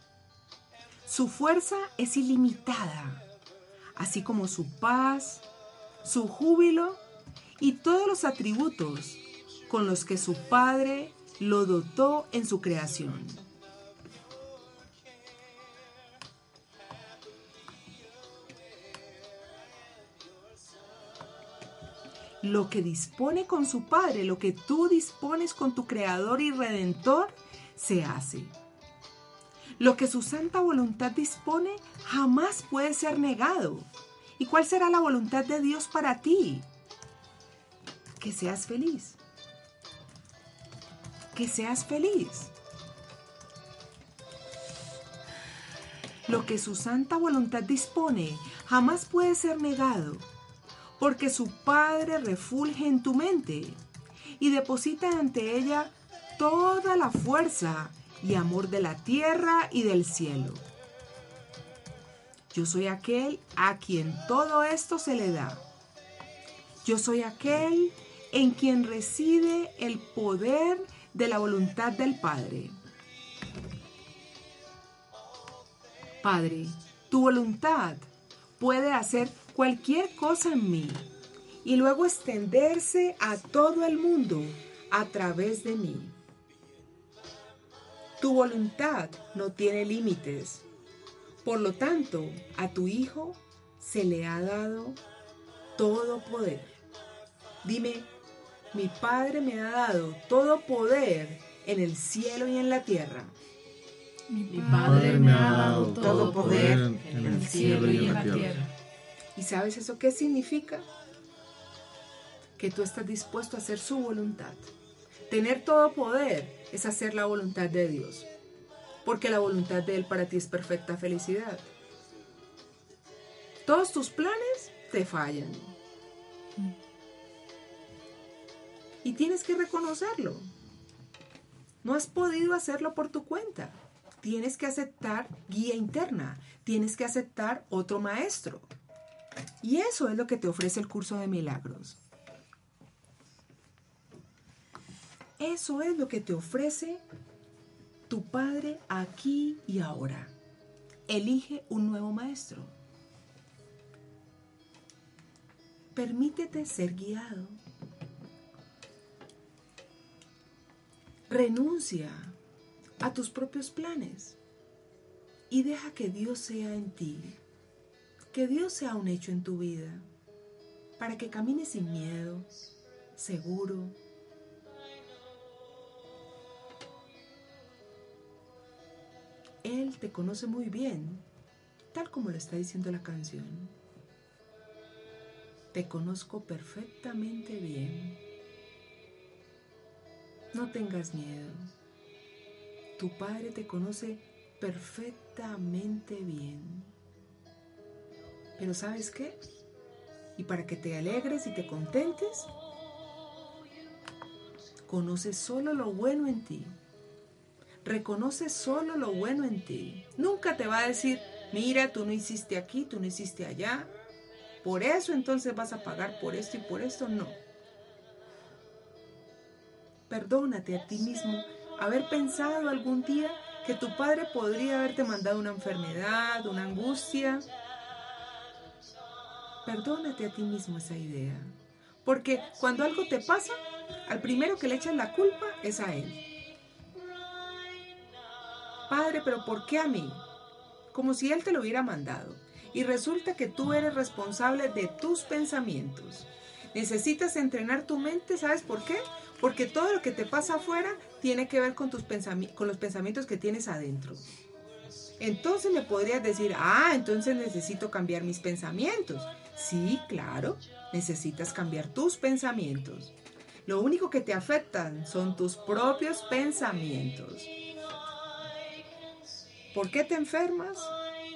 Su fuerza es ilimitada, así como su paz, su júbilo y todos los atributos con los que su Padre lo dotó en su creación. Lo que dispone con su Padre, lo que tú dispones con tu Creador y Redentor, se hace. Lo que su santa voluntad dispone jamás puede ser negado. ¿Y cuál será la voluntad de Dios para ti? Que seas feliz. Que seas feliz. Lo que su santa voluntad dispone jamás puede ser negado, porque su Padre refulge en tu mente y deposita ante ella toda la fuerza y amor de la tierra y del cielo. Yo soy aquel a quien todo esto se le da. Yo soy aquel en quien reside el poder de la voluntad del Padre. Padre, tu voluntad puede hacer cualquier cosa en mí y luego extenderse a todo el mundo a través de mí. Tu voluntad no tiene límites. Por lo tanto, a tu Hijo se le ha dado todo poder. Dime, mi Padre me ha dado todo poder en el cielo y en la tierra. Mi Padre me ha dado todo poder en el cielo y en la tierra. ¿Y sabes eso qué significa? Que tú estás dispuesto a hacer su voluntad. Tener todo poder es hacer la voluntad de Dios, porque la voluntad de Él para ti es perfecta felicidad. Todos tus planes te fallan. Y tienes que reconocerlo. No has podido hacerlo por tu cuenta. Tienes que aceptar guía interna. Tienes que aceptar otro maestro. Y eso es lo que te ofrece el curso de milagros. Eso es lo que te ofrece tu Padre aquí y ahora. Elige un nuevo maestro. Permítete ser guiado. Renuncia a tus propios planes y deja que Dios sea en ti, que Dios sea un hecho en tu vida, para que camines sin miedo, seguro, Él te conoce muy bien, tal como lo está diciendo la canción. Te conozco perfectamente bien. No tengas miedo. Tu Padre te conoce perfectamente bien. Pero ¿sabes qué? Y para que te alegres y te contentes, conoce solo lo bueno en ti. Reconoce solo lo bueno en ti. Nunca te va a decir, mira, tú no hiciste aquí, tú no hiciste allá. Por eso entonces vas a pagar por esto y por esto. No. Perdónate a ti mismo haber pensado algún día que tu padre podría haberte mandado una enfermedad, una angustia. Perdónate a ti mismo esa idea. Porque cuando algo te pasa, al primero que le echan la culpa es a él. Padre, pero ¿por qué a mí? Como si Él te lo hubiera mandado. Y resulta que tú eres responsable de tus pensamientos. Necesitas entrenar tu mente, ¿sabes por qué? Porque todo lo que te pasa afuera tiene que ver con, tus con los pensamientos que tienes adentro. Entonces me podrías decir, ah, entonces necesito cambiar mis pensamientos. Sí, claro, necesitas cambiar tus pensamientos. Lo único que te afectan son tus propios pensamientos. ¿Por qué te enfermas?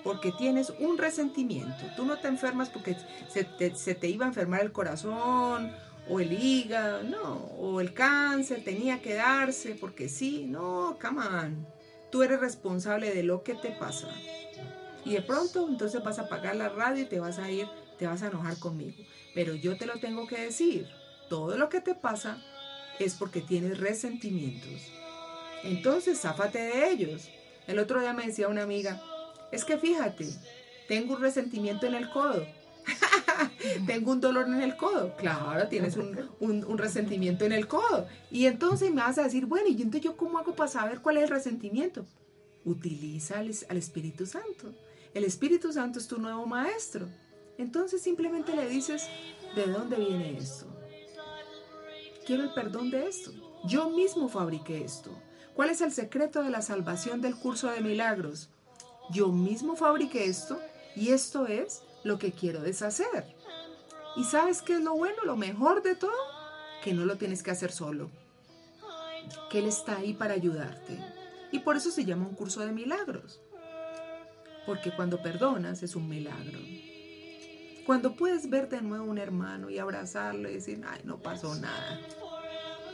Porque tienes un resentimiento. Tú no te enfermas porque se te, iba a enfermar el corazón o el hígado, no, o el cáncer tenía que darse porque sí, no, come on. Tú eres responsable de lo que te pasa. Y de pronto entonces vas a apagar la radio y te vas a ir te vas a enojar conmigo, pero yo te lo tengo que decir. Todo lo que te pasa es porque tienes resentimientos. Entonces, záfate de ellos. El otro día me decía una amiga, es que fíjate, tengo un resentimiento en el codo. tengo un dolor en el codo. Claro, tienes un, resentimiento en el codo. Y entonces me vas a decir, bueno, ¿y entonces yo cómo hago para saber cuál es el resentimiento? Utiliza al, al Espíritu Santo. El Espíritu Santo es tu nuevo maestro. Entonces simplemente le dices, ¿de dónde viene esto? Quiero el perdón de esto. Yo mismo fabriqué esto. ¿Cuál es el secreto de la salvación del curso de milagros? Yo mismo fabriqué esto y esto es lo que quiero deshacer. ¿Y sabes qué es lo bueno, lo mejor de todo? Que no lo tienes que hacer solo. Que Él está ahí para ayudarte. Y por eso se llama un curso de milagros. Porque cuando perdonas es un milagro. Cuando puedes ver de nuevo a un hermano y abrazarlo y decir, ay, no pasó nada.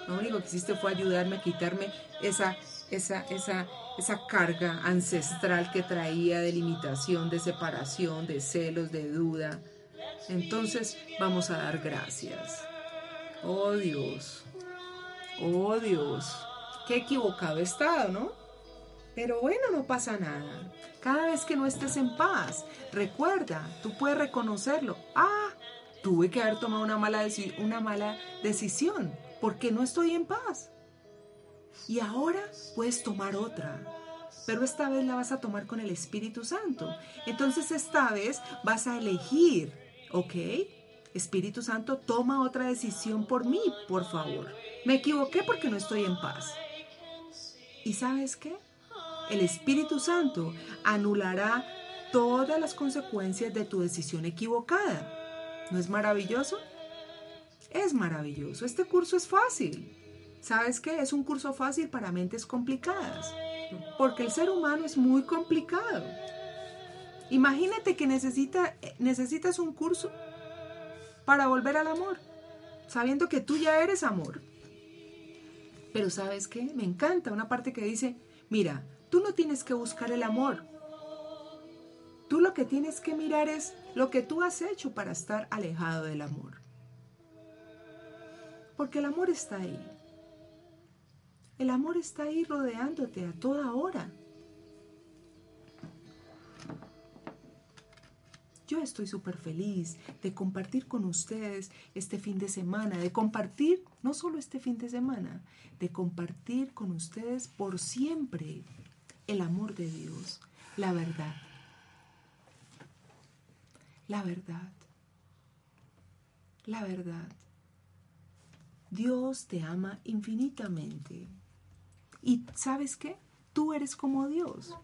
Lo único que hiciste fue ayudarme a quitarme esa, esa, esa, esa carga ancestral que traía de limitación, de separación, de celos, de duda. Entonces vamos a dar gracias. Oh Dios, oh Dios, qué equivocado he estado, ¿no? Pero bueno, no pasa nada. Cada vez que no estés en paz, recuerda, tú puedes reconocerlo. Ah, tuve que haber tomado una mala, una mala decisión porque no estoy en paz. Y ahora puedes tomar otra, pero esta vez la vas a tomar con el Espíritu Santo. Entonces esta vez vas a elegir, ¿ok? Espíritu Santo, toma otra decisión por mí, por favor. Me equivoqué porque no estoy en paz. ¿Y sabes qué? El Espíritu Santo anulará todas las consecuencias de tu decisión equivocada. ¿No es maravilloso? Es maravilloso. Este curso es fácil. ¿Sabes qué? Es un curso fácil para mentes complicadas. Porque el ser humano es muy complicado. Imagínate que necesita, necesitas un curso para volver al amor, sabiendo que tú ya eres amor. Pero ¿sabes qué? Me encanta una parte que dice, mira, tú no tienes que buscar el amor. Tú lo que tienes que mirar es lo que tú has hecho para estar alejado del amor. Porque el amor está ahí. El amor está ahí rodeándote a toda hora. Yo estoy súper feliz de compartir con ustedes este fin de semana, de compartir, no solo este fin de semana, de compartir con ustedes por siempre el amor de Dios, la verdad. La verdad. La verdad. Dios te ama infinitamente. ¿Y sabes qué? Tú eres como Dios.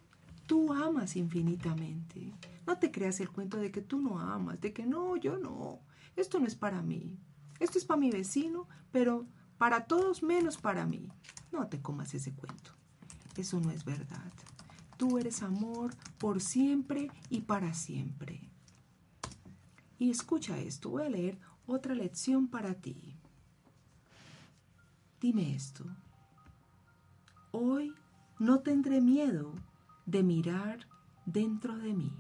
Tú amas infinitamente. No te creas el cuento de que tú no amas, de que no, yo no. Esto no es para mí. Esto es para mi vecino, pero para todos menos para mí. No te comas ese cuento. Eso no es verdad. Tú eres amor por siempre y para siempre. Y escucha esto, voy a leer otra lección para ti. Dime esto. Hoy no tendré miedo de mirar dentro de mí.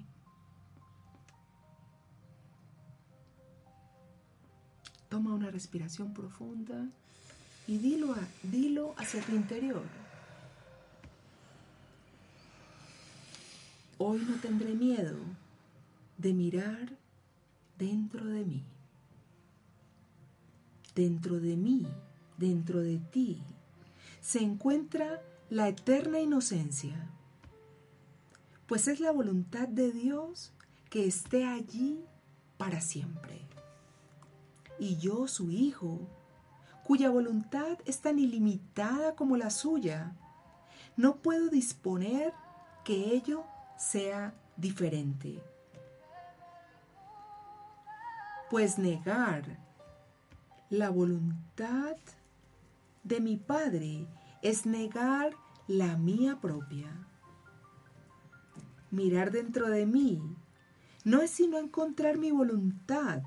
Toma una respiración profunda y dilo, dilo hacia tu interior. Hoy no tendré miedo de mirar dentro de mí. Dentro de mí dentro de ti se encuentra la eterna inocencia, pues es la voluntad de Dios que esté allí para siempre. Y yo, su Hijo, cuya voluntad es tan ilimitada como la suya, no puedo disponer que ello sea diferente. Pues negar la voluntad de mi Padre es negar la mía propia. Mirar dentro de mí no es sino encontrar mi voluntad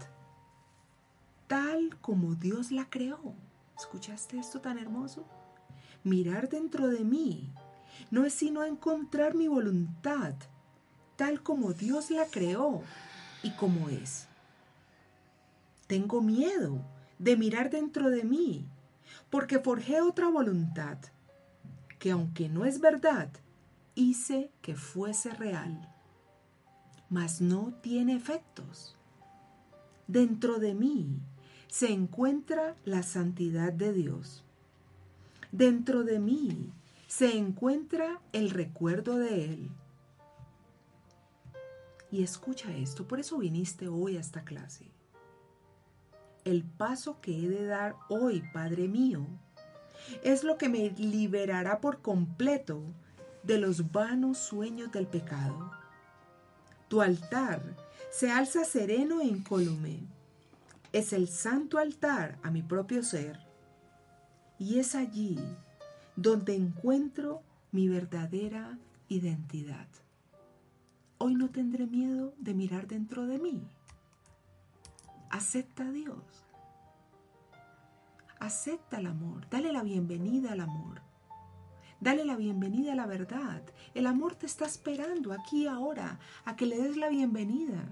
tal como Dios la creó. ¿Escuchaste esto tan hermoso? Mirar dentro de mí no es sino encontrar mi voluntad tal como Dios la creó y como es. Tengo miedo de mirar dentro de mí, porque forjé otra voluntad, que aunque no es verdad, hice que fuese real, mas no tiene efectos. Dentro de mí se encuentra la santidad de Dios. Dentro de mí se encuentra el recuerdo de Él. Y escucha esto, por eso viniste hoy a esta clase. El paso que he de dar hoy, Padre mío, es lo que me liberará por completo de los vanos sueños del pecado. Tu altar se alza sereno e incólume. Es el santo altar a mi propio ser. Y es allí donde encuentro mi verdadera identidad. Hoy no tendré miedo de mirar dentro de mí. Acepta a Dios. Acepta el amor. Dale la bienvenida al amor. Dale la bienvenida a la verdad. El amor te está esperando aquí ahora a que le des la bienvenida.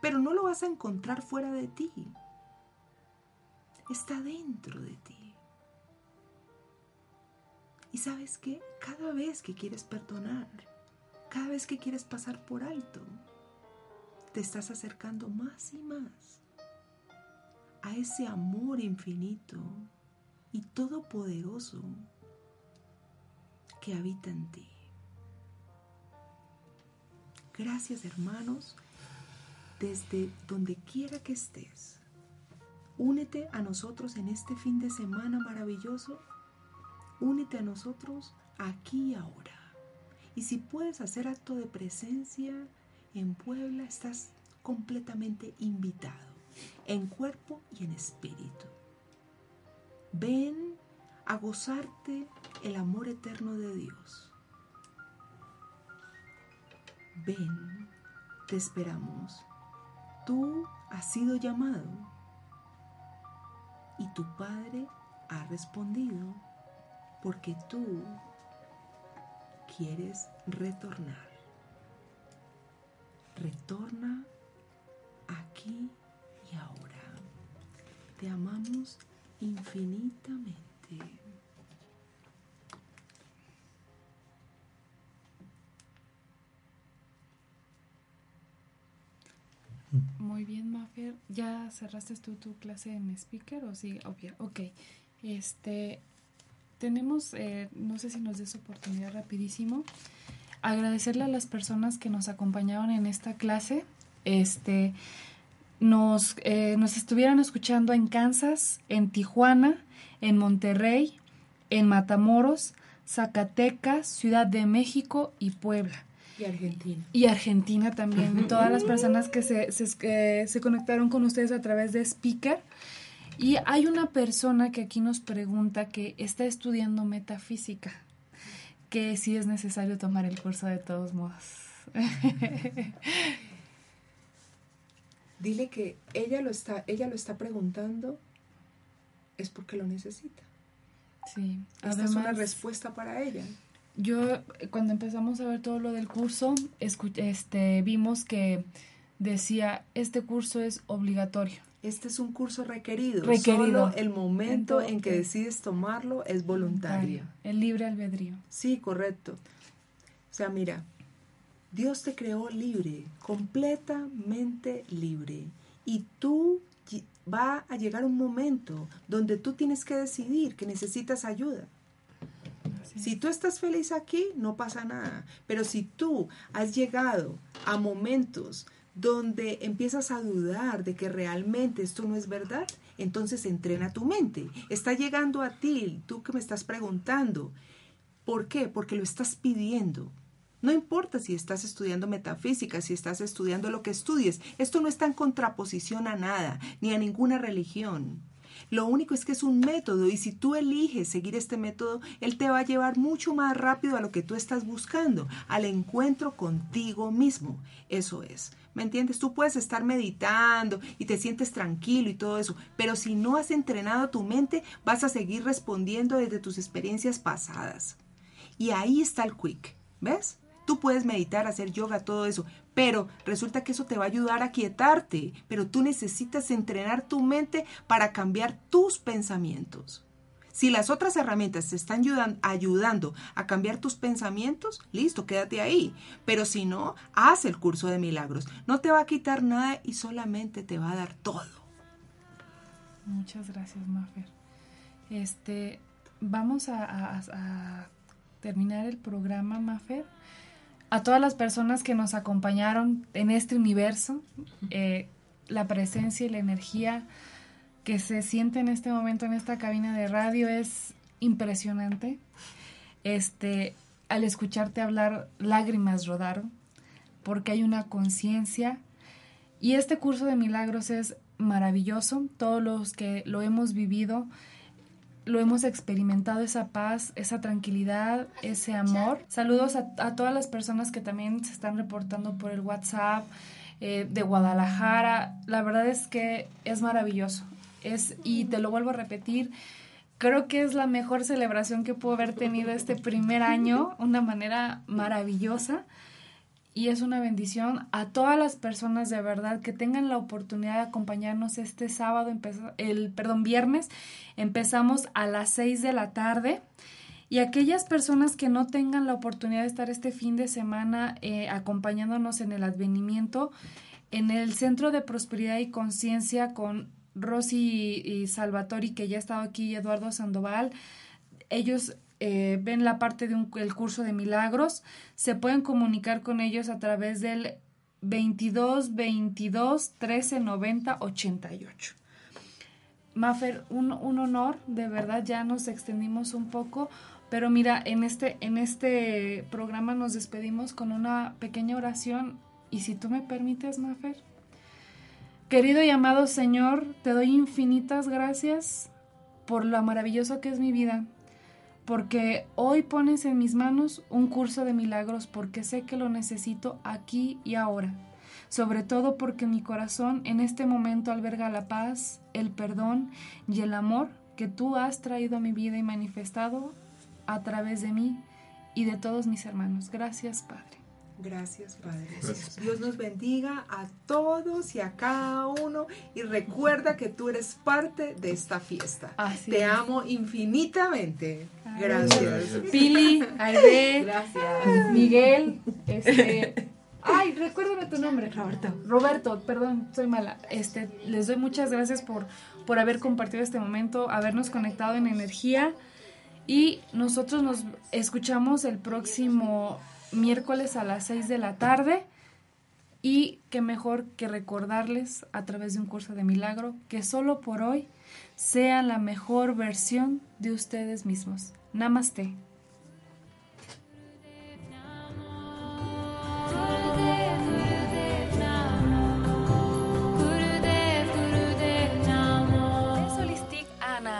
Pero no lo vas a encontrar fuera de ti. Está dentro de ti. Y sabes qué? Cada vez que quieres perdonar, cada vez que quieres pasar por alto, te estás acercando más y más a ese amor infinito y todopoderoso que habita en ti. Gracias hermanos, desde donde quiera que estés. Únete a nosotros en este fin de semana maravilloso Únete a nosotros aquí y ahora. Y si puedes hacer acto de presencia en Puebla, estás completamente invitado, en cuerpo y en espíritu. Ven a gozarte el amor eterno de Dios. Ven, te esperamos. Tú has sido llamado y tu Padre ha respondido porque tú quieres retornar. Retorna aquí y ahora. Te amamos infinitamente. Muy bien, Mafer. ¿Ya cerraste tú tu clase en speaker o sí? Obvio. Ok. Este, tenemos, eh, no sé si nos des oportunidad rapidísimo, agradecerle a las personas que nos acompañaron en esta clase. Este, nos, eh, nos estuvieron escuchando en Kansas, en Tijuana, en Monterrey, en Matamoros, Zacatecas, Ciudad de México y Puebla. Y Argentina. Y Argentina también. Todas las personas que se, se, se conectaron con ustedes a través de Speaker. Y hay una persona que aquí nos pregunta que está estudiando metafísica, que si es necesario tomar el curso de todos modos. Dile que ella lo está, ella lo está preguntando, es porque lo necesita. Sí, esta es una respuesta para ella. Yo, cuando empezamos a ver todo lo del curso, este, vimos que decía, este curso es obligatorio. Este es un curso requerido. Requerido. Solo el momento en que decides tomarlo es voluntario. El libre albedrío. Sí, correcto. O sea, mira, Dios te creó libre, completamente libre. Y tú va a llegar un momento donde tú tienes que decidir que necesitas ayuda. Si tú estás feliz aquí, no pasa nada. Pero si tú has llegado a momentos donde empiezas a dudar de que realmente esto no es verdad, entonces entrena tu mente. Está llegando a ti, tú que me estás preguntando. ¿Por qué? Porque lo estás pidiendo. No importa si estás estudiando metafísica, si estás estudiando lo que estudies, esto no está en contraposición a nada, ni a ninguna religión. Lo único es que es un método y si tú eliges seguir este método, él te va a llevar mucho más rápido a lo que tú estás buscando, al encuentro contigo mismo. Eso es. ¿Me entiendes? Tú puedes estar meditando y te sientes tranquilo y todo eso, pero si no has entrenado tu mente, vas a seguir respondiendo desde tus experiencias pasadas. Y ahí está el quick, ¿ves? Tú puedes meditar, hacer yoga, todo eso, pero resulta que eso te va a ayudar a quietarte, pero tú necesitas entrenar tu mente para cambiar tus pensamientos. Si las otras herramientas te están ayudando a cambiar tus pensamientos, listo, quédate ahí. Pero si no, haz el curso de milagros. No te va a quitar nada y solamente te va a dar todo. Muchas gracias, Mafer. Este, vamos a, terminar el programa, Mafer. A todas las personas que nos acompañaron en este universo, eh, la presencia y la energía que se siente en este momento en esta cabina de radio es impresionante. Este, al escucharte hablar, lágrimas rodaron, porque hay una conciencia. Y este curso de milagros es maravilloso. Todos los que lo hemos vivido, lo hemos experimentado, esa paz, esa tranquilidad, ese amor. Saludos a, todas las personas que también se están reportando por el WhatsApp eh, de Guadalajara. La verdad es que es maravilloso. Es, y te lo vuelvo a repetir, creo que es la mejor celebración que puedo haber tenido este primer año, una manera maravillosa. Y es una bendición a todas las personas de verdad que tengan la oportunidad de acompañarnos este sábado, el perdón, viernes, empezamos a las 6 de la tarde. Y aquellas personas que no tengan la oportunidad de estar este fin de semana eh, acompañándonos en el advenimiento, en el Centro de Prosperidad y Conciencia con Rosy y Salvatori, que ya ha estado aquí, y Eduardo Sandoval, ellos eh, ven la parte del el curso de milagros, se pueden comunicar con ellos a través del 22 22 13 90 88. Mafer, un, un honor, de verdad ya nos extendimos un poco, pero mira, en este, en este programa nos despedimos con una pequeña oración y si tú me permites, Mafer. Querido y amado Señor, te doy infinitas gracias por lo maravilloso que es mi vida, porque hoy pones en mis manos un curso de milagros, porque sé que lo necesito aquí y ahora, sobre todo porque mi corazón en este momento alberga la paz, el perdón y el amor que tú has traído a mi vida y manifestado a través de mí y de todos mis hermanos. Gracias, Padre. Gracias, Padre. Dios nos bendiga a todos y a cada uno y recuerda que tú eres parte de esta fiesta. Te amo infinitamente. Gracias. Pili, Aide, gracias. Miguel, este, Ay, recuérdame tu nombre. Roberto. Roberto, perdón, soy mala. Este, les doy muchas gracias por, por haber compartido este momento, habernos conectado en energía. Y nosotros nos escuchamos el próximo miércoles a las 6 de la tarde. Y qué mejor que recordarles a través de un curso de milagro que solo por hoy sean la mejor versión de ustedes mismos. Namaste.